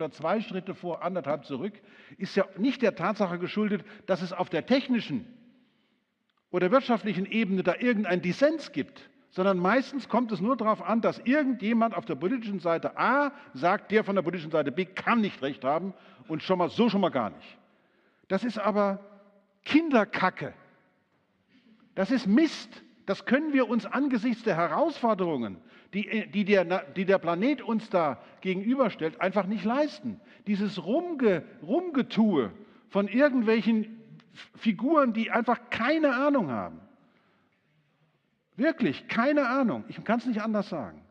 oder zwei Schritte vor, anderthalb zurück, ist ja nicht der Tatsache geschuldet, dass es auf der technischen oder wirtschaftlichen Ebene da irgendeinen Dissens gibt, sondern meistens kommt es nur darauf an, dass irgendjemand auf der politischen Seite A sagt, der von der politischen Seite B kann nicht recht haben und schon mal so schon mal gar nicht. Das ist aber Kinderkacke. Das ist Mist. Das können wir uns angesichts der Herausforderungen, die, die, der, die der Planet uns da gegenüberstellt, einfach nicht leisten. Dieses Rumge, Rumgetue von irgendwelchen Figuren, die einfach keine Ahnung haben. Wirklich, keine Ahnung. Ich kann es nicht anders sagen.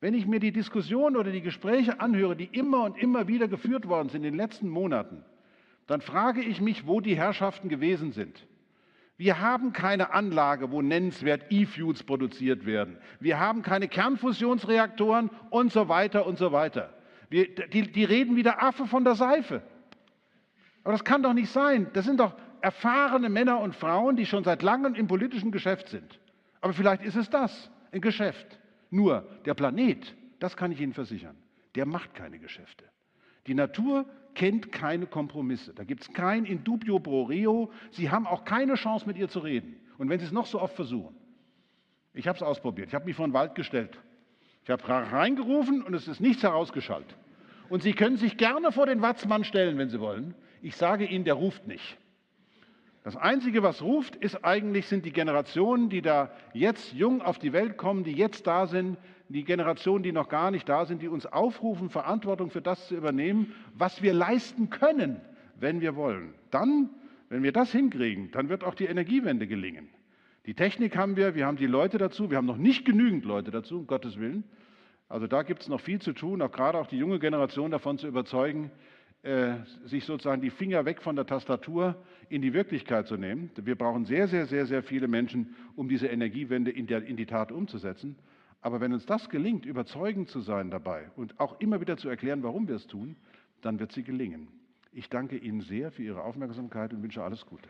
Wenn ich mir die Diskussionen oder die Gespräche anhöre, die immer und immer wieder geführt worden sind in den letzten Monaten, dann frage ich mich, wo die Herrschaften gewesen sind. Wir haben keine Anlage, wo nennenswert E-Fuels produziert werden. Wir haben keine Kernfusionsreaktoren und so weiter und so weiter. Wir, die, die reden wie der Affe von der Seife. Aber das kann doch nicht sein. Das sind doch erfahrene Männer und Frauen, die schon seit langem im politischen Geschäft sind. Aber vielleicht ist es das, ein Geschäft. Nur der Planet, das kann ich Ihnen versichern, der macht keine Geschäfte. Die Natur kennt keine Kompromisse. Da gibt es kein Indubio pro reo. Sie haben auch keine Chance, mit ihr zu reden. Und wenn Sie es noch so oft versuchen. Ich habe es ausprobiert. Ich habe mich vor den Wald gestellt. Ich habe reingerufen und es ist nichts herausgeschaltet. Und Sie können sich gerne vor den Watzmann stellen, wenn Sie wollen. Ich sage Ihnen, der ruft nicht. Das Einzige, was ruft, ist eigentlich, sind die Generationen, die da jetzt jung auf die Welt kommen, die jetzt da sind, die Generationen, die noch gar nicht da sind, die uns aufrufen, Verantwortung für das zu übernehmen, was wir leisten können, wenn wir wollen. Dann, wenn wir das hinkriegen, dann wird auch die Energiewende gelingen. Die Technik haben wir, wir haben die Leute dazu, wir haben noch nicht genügend Leute dazu, um Gottes Willen. Also da gibt es noch viel zu tun, auch gerade auch die junge Generation davon zu überzeugen, äh, sich sozusagen die Finger weg von der Tastatur in die Wirklichkeit zu nehmen. Wir brauchen sehr, sehr, sehr, sehr viele Menschen, um diese Energiewende in, der, in die Tat umzusetzen. Aber wenn uns das gelingt, überzeugend zu sein dabei und auch immer wieder zu erklären, warum wir es tun, dann wird sie gelingen. Ich danke Ihnen sehr für Ihre Aufmerksamkeit und wünsche alles Gute.